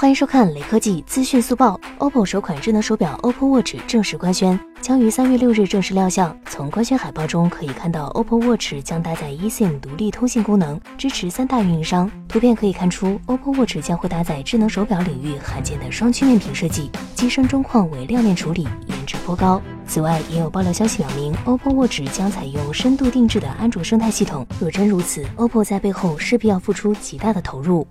欢迎收看雷科技资讯速报。OPPO 首款智能手表 OPPO Watch 正式官宣，将于三月六日正式亮相。从官宣海报中可以看到，OPPO Watch 将搭载 eSIM 独立通信功能，支持三大运营商。图片可以看出，OPPO Watch 将会搭载智能手表领域罕见的双曲面屏设计，机身中框为亮面处理，颜值颇高。此外，也有爆料消息表明，OPPO Watch 将采用深度定制的安卓生态系统。若真如此，OPPO 在背后势必要付出极大的投入。